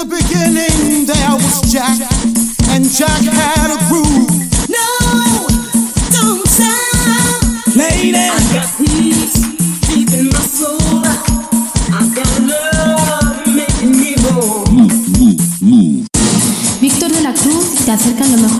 In the beginning there was Jack, and Jack had a groove. No, don't stop. Lady, I got peace deep in my soul. I got love making me whole. Víctor de la Cruz te acerca lo mejor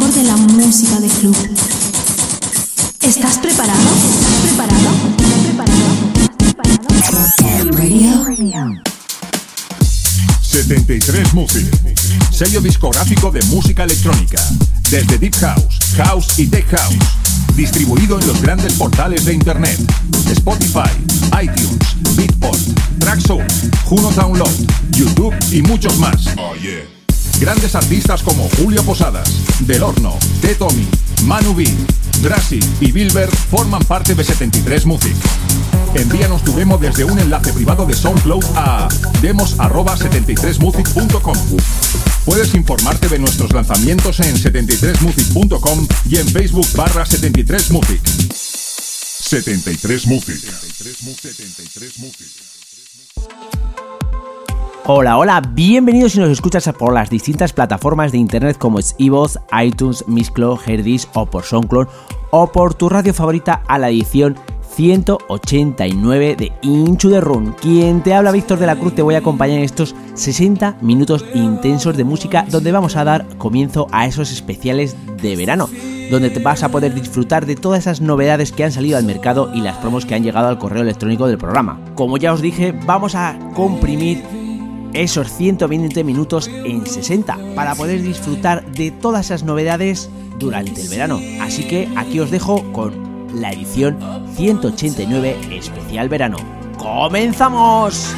sello discográfico de música electrónica, desde Deep House, House y Tech House, distribuido en los grandes portales de Internet, Spotify, iTunes, Beatport, Traxsource, Juno Download, YouTube y muchos más. Grandes artistas como Julio Posadas, Del Horno, T. Tommy, Manu B, Drassi y Bilber forman parte de 73 Music. Envíanos tu demo desde un enlace privado de SoundCloud a demos@73music.com. Puedes informarte de nuestros lanzamientos en 73music.com y en Facebook barra 73music. 73 Music. 73 Music. Hola, hola, bienvenidos si nos escuchas por las distintas plataformas de internet como es iVoox, iTunes, Mixcloud, Herdis o por SoundCloud o por tu radio favorita a la edición 189 de Into the Room. Quien te habla Víctor de la Cruz te voy a acompañar en estos 60 minutos intensos de música donde vamos a dar comienzo a esos especiales de verano, donde te vas a poder disfrutar de todas esas novedades que han salido al mercado y las promos que han llegado al correo electrónico del programa. Como ya os dije, vamos a comprimir esos 120 minutos en 60 para poder disfrutar de todas esas novedades durante el verano. Así que aquí os dejo con la edición 189 especial verano. ¡Comenzamos!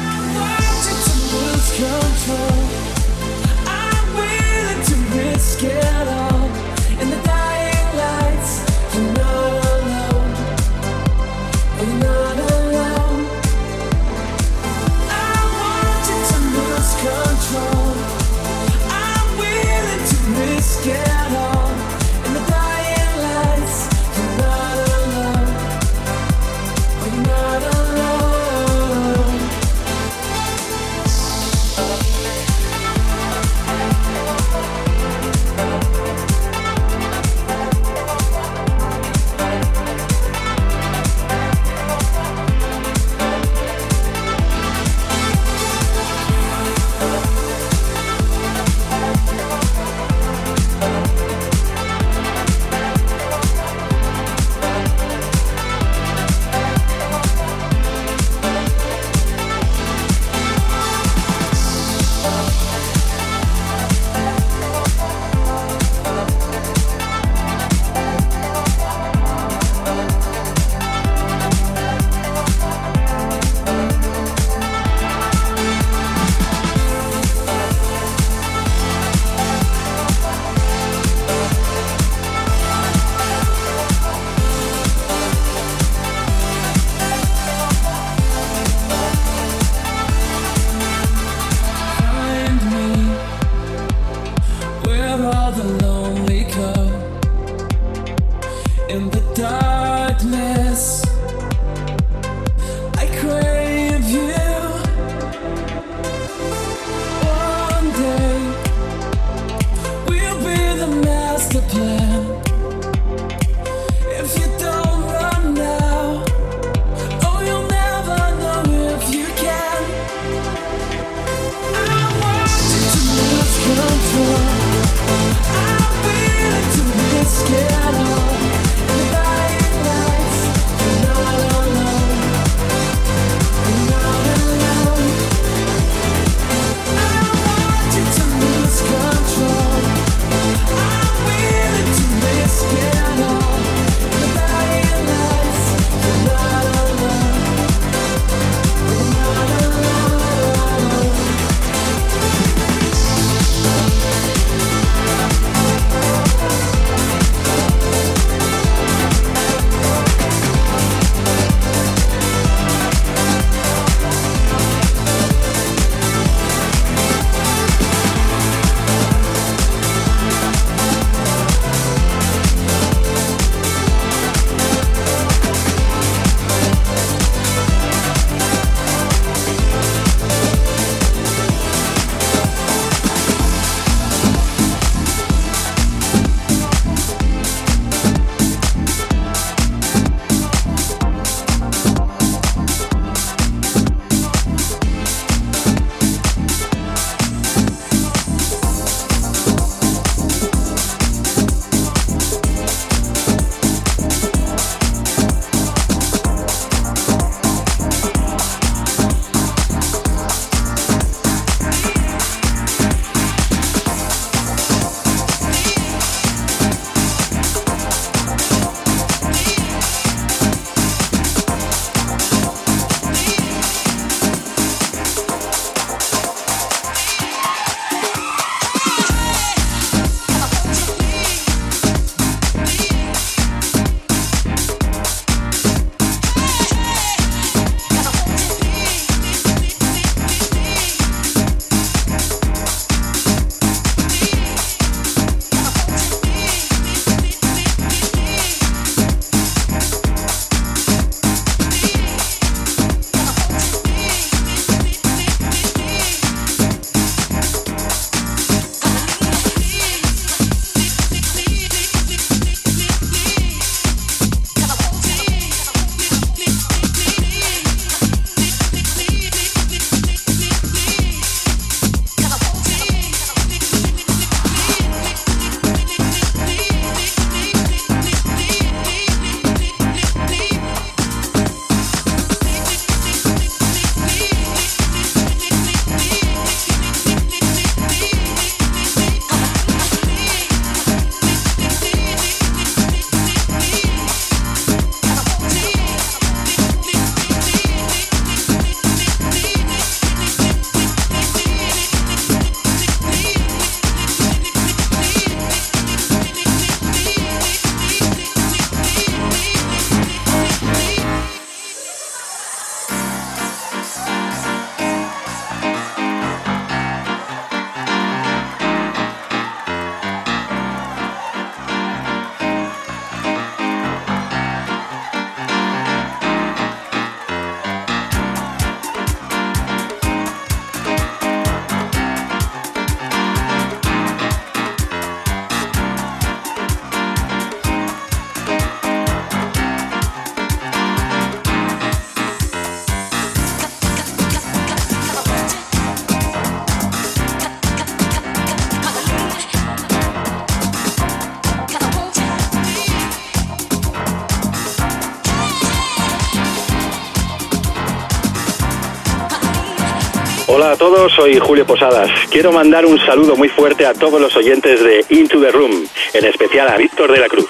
Hola a todos, soy Julio Posadas. Quiero mandar un saludo muy fuerte a todos los oyentes de Into the Room, en especial a Víctor de la Cruz.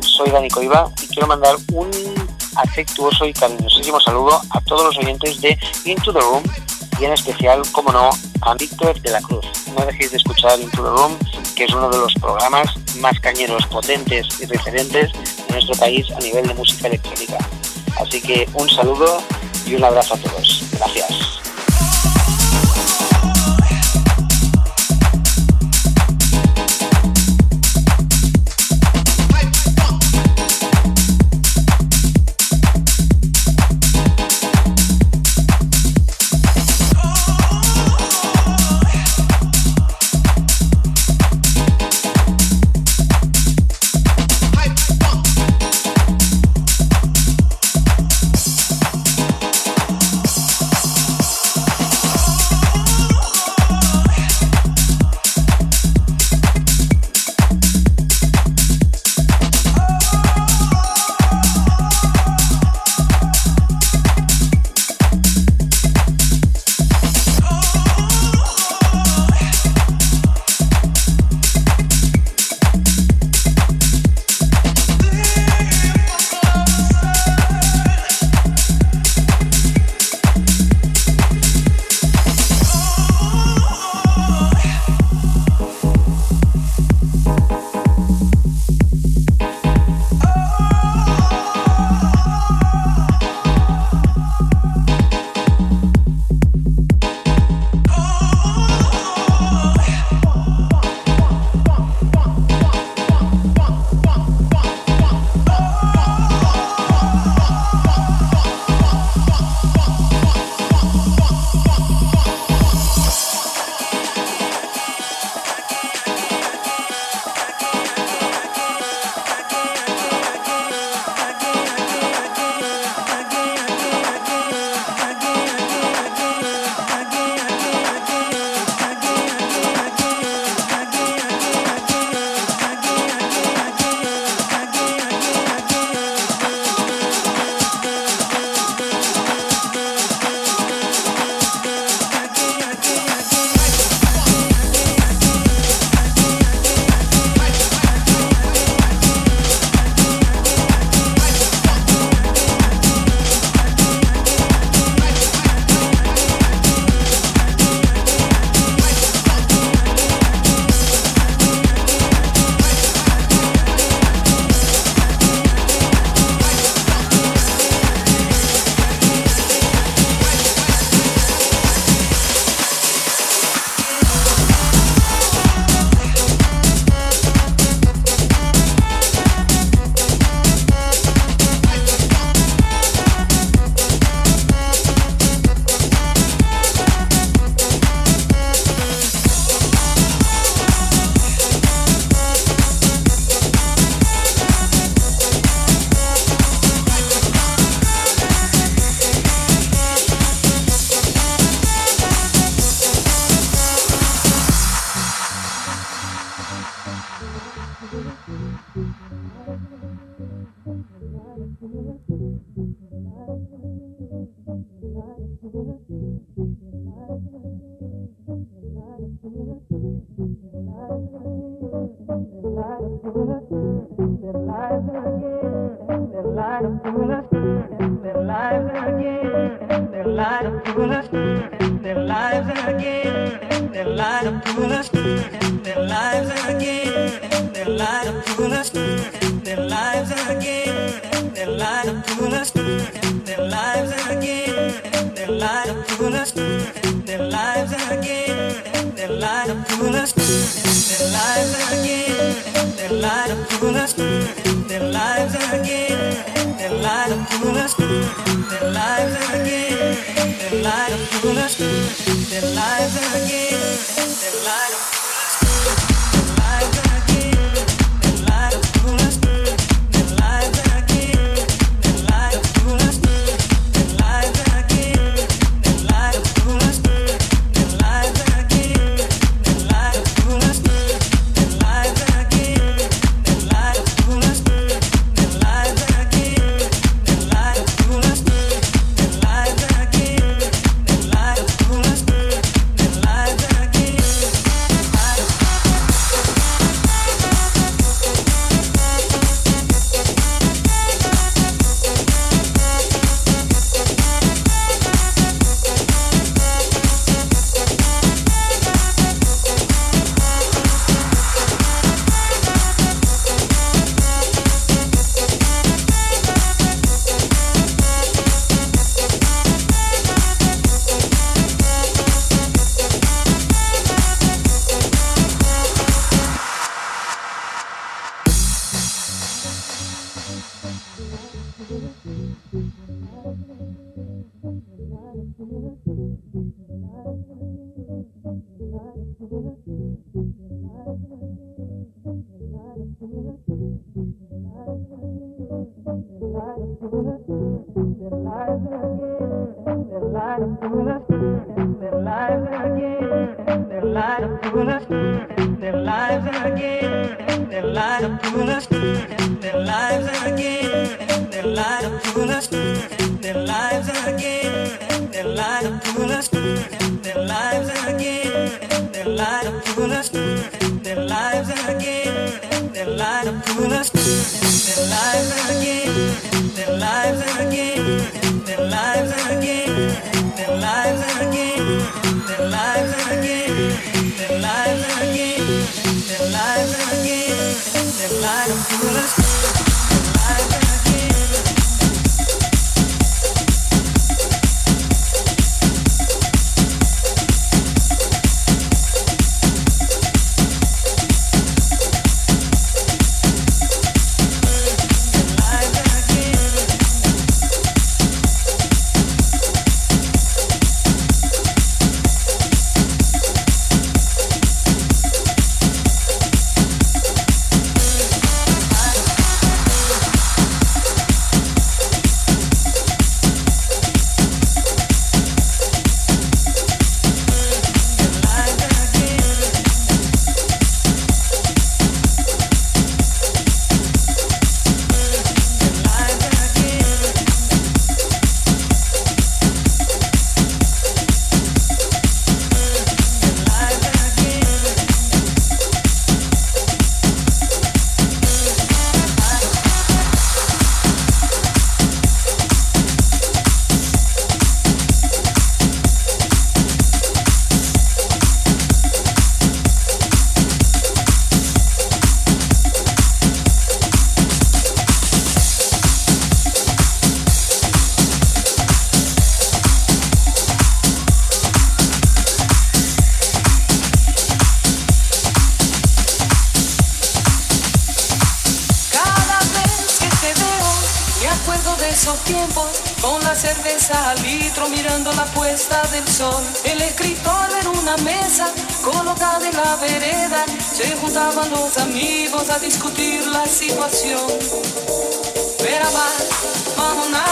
Soy Dani Coiva y quiero mandar un afectuoso y cariñosísimo saludo a todos los oyentes de Into the Room y en especial, como no, a Víctor de la Cruz. No dejéis de escuchar Into the Room, que es uno de los programas más cañeros potentes y referentes en nuestro país a nivel de música electrónica. Así que un saludo y un abrazo a todos. Gracias. Cause vamos nada,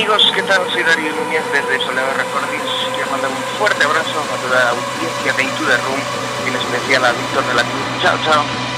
amigos, ¿qué tal? Soy Darío Núñez desde Soledad Recordings. Quiero mandar un fuerte abrazo a toda la audiencia de Into the Room en especial a Víctor de la Cruz. Chao, chao.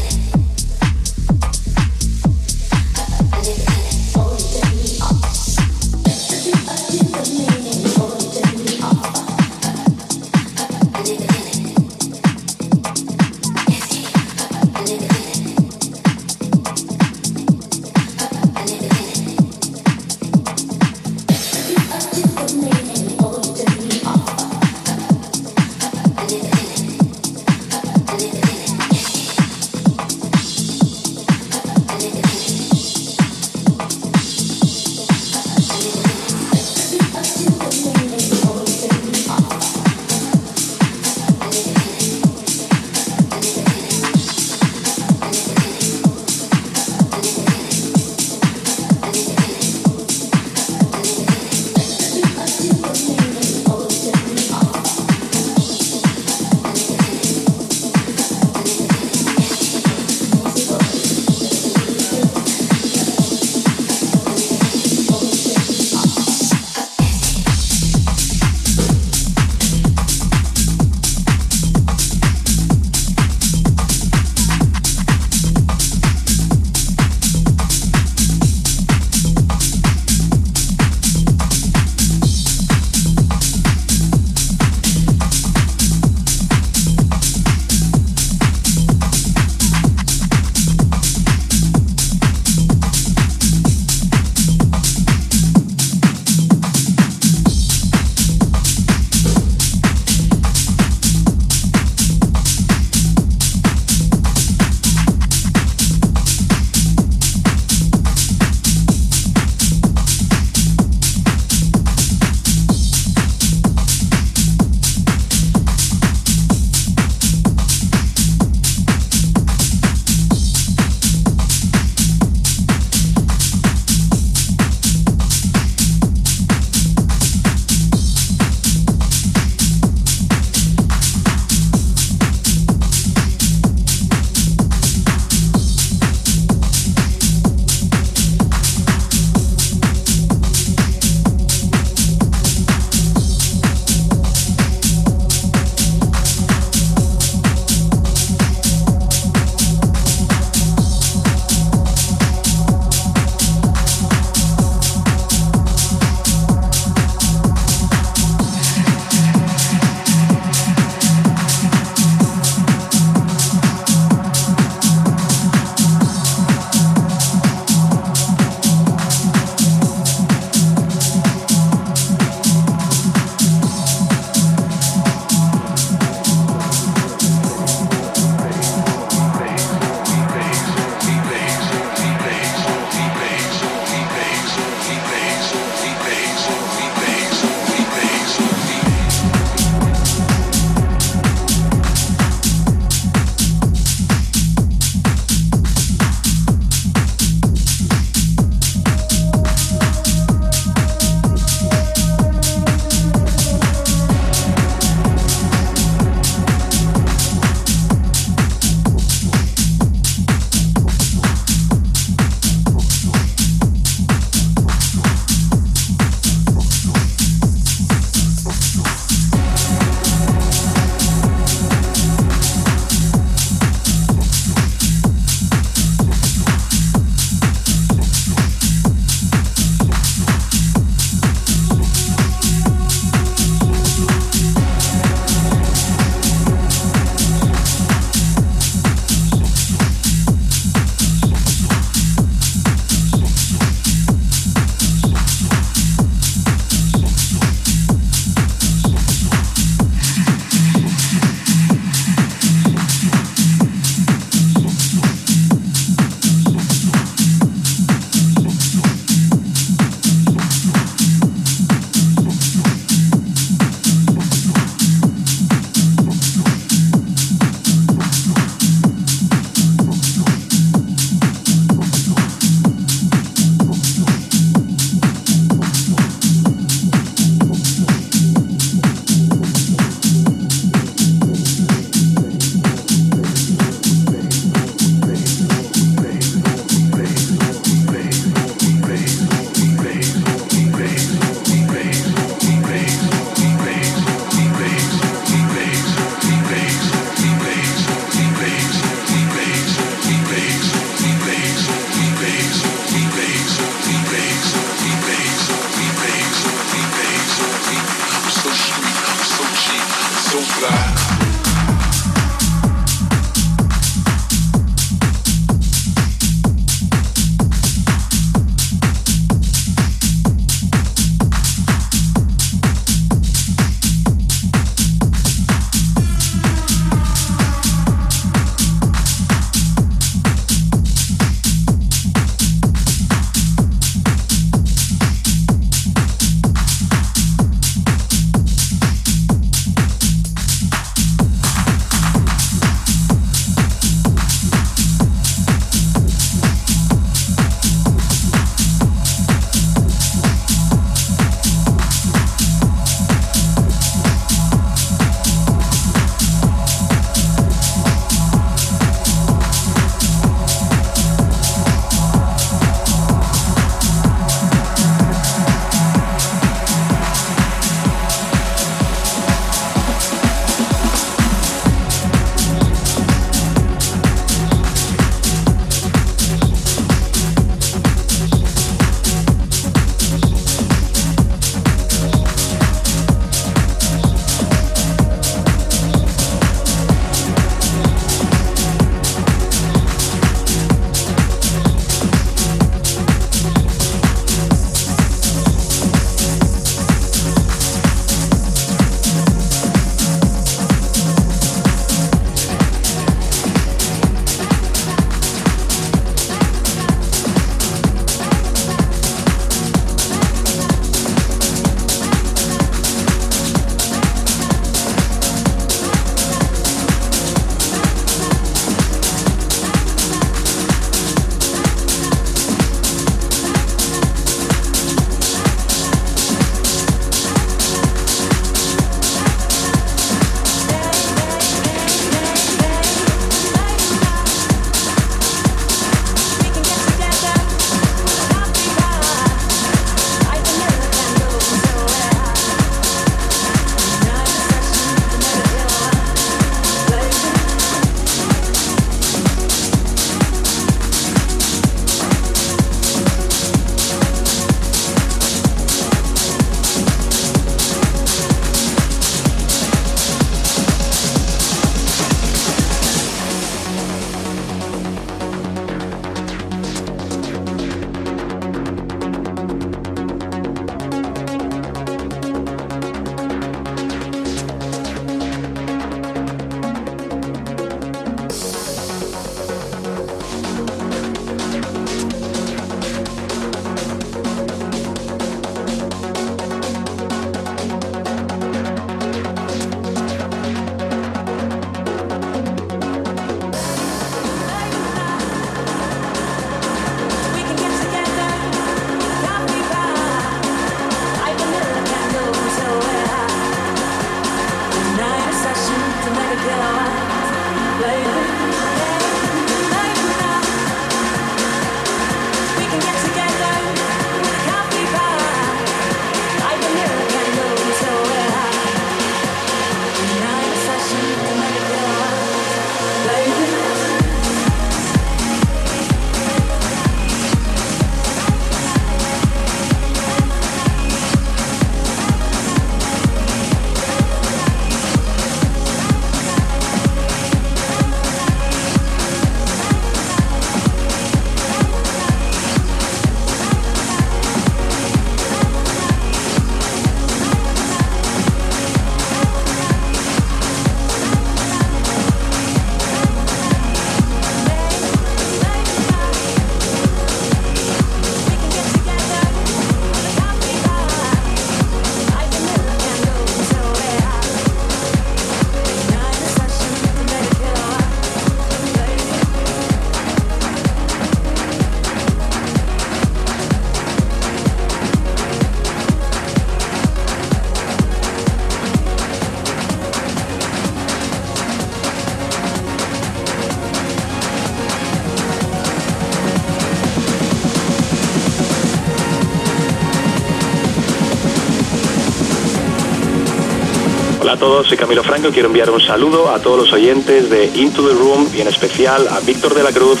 Todos, soy Camilo Franco quiero enviar un saludo a todos los oyentes de Into the Room y en especial a Víctor de la Cruz.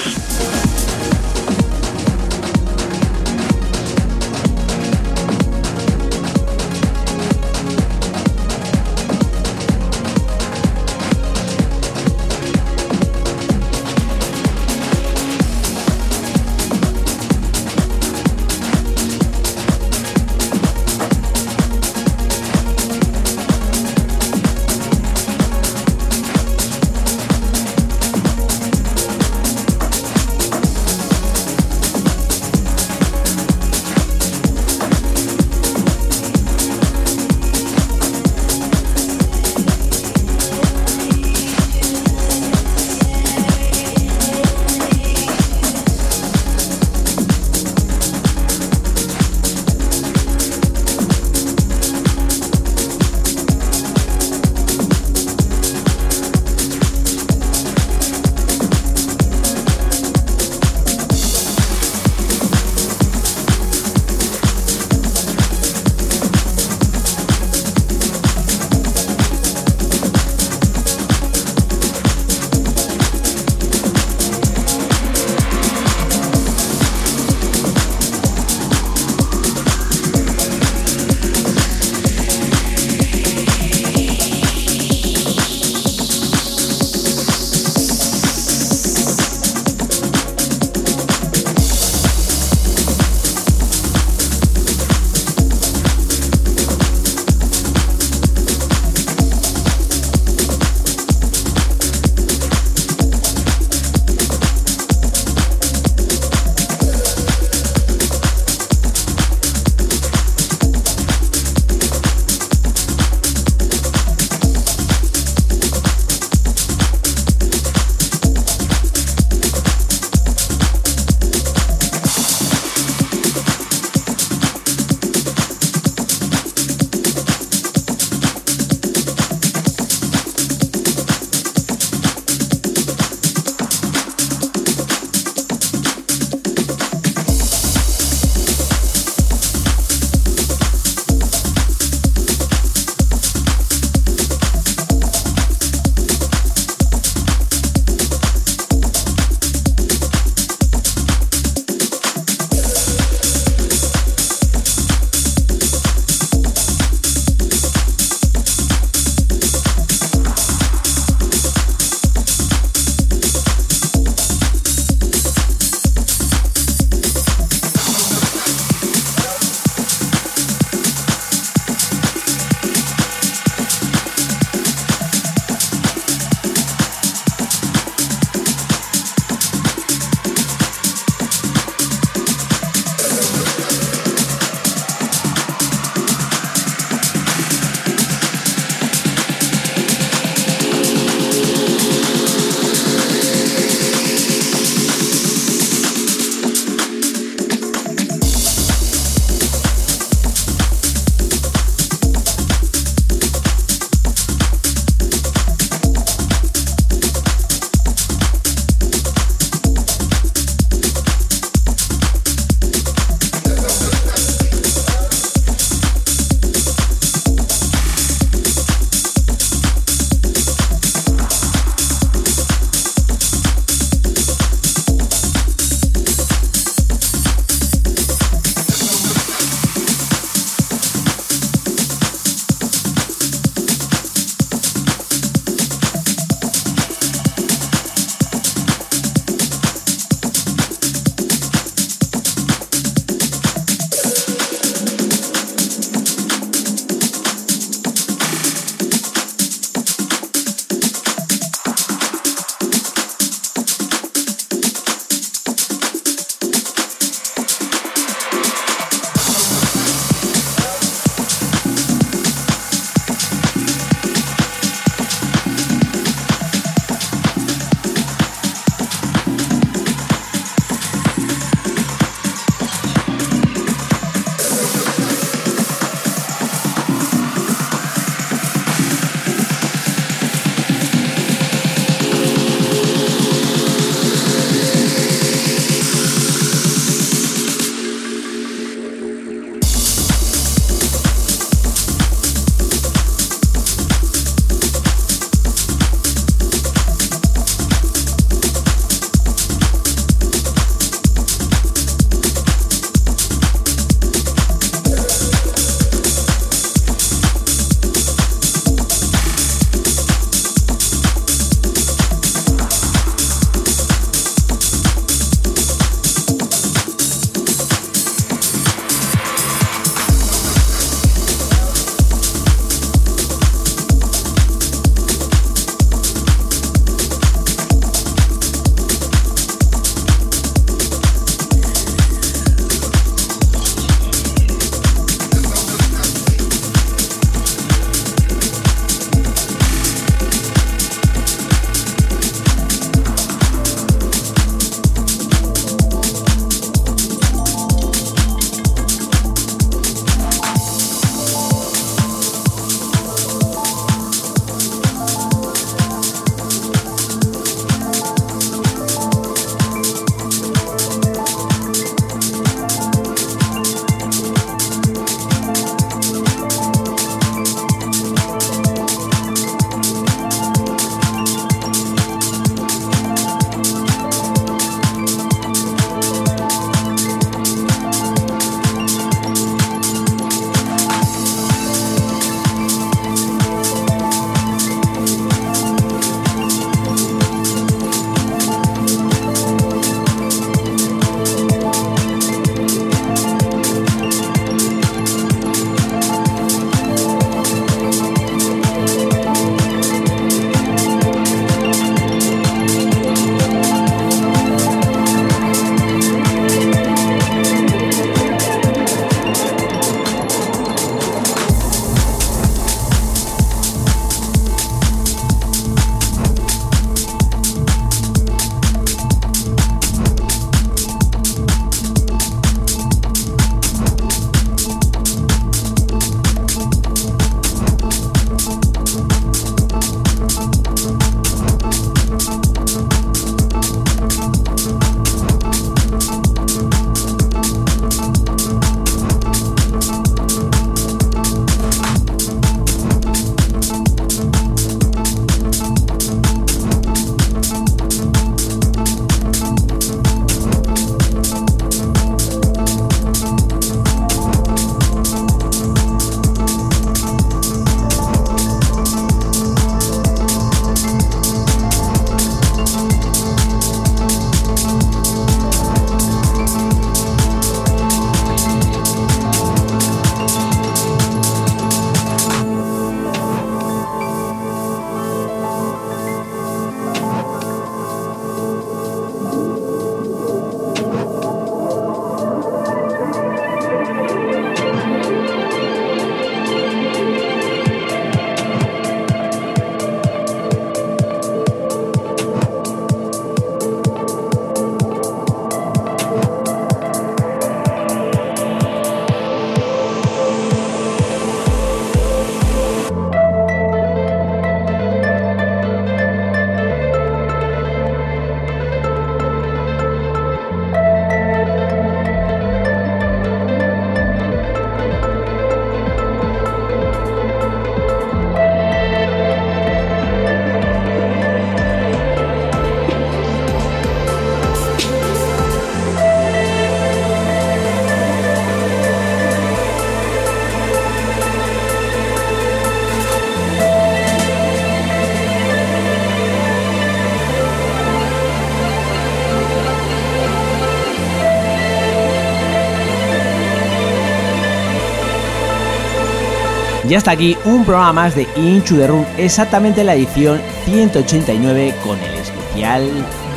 Y hasta aquí un programa más de Into the Room, exactamente la edición 189 con el especial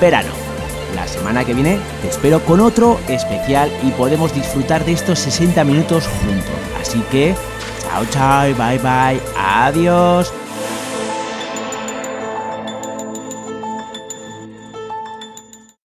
verano. La semana que viene te espero con otro especial y podemos disfrutar de estos 60 minutos juntos. Así que, chao, chao, bye, bye, adiós.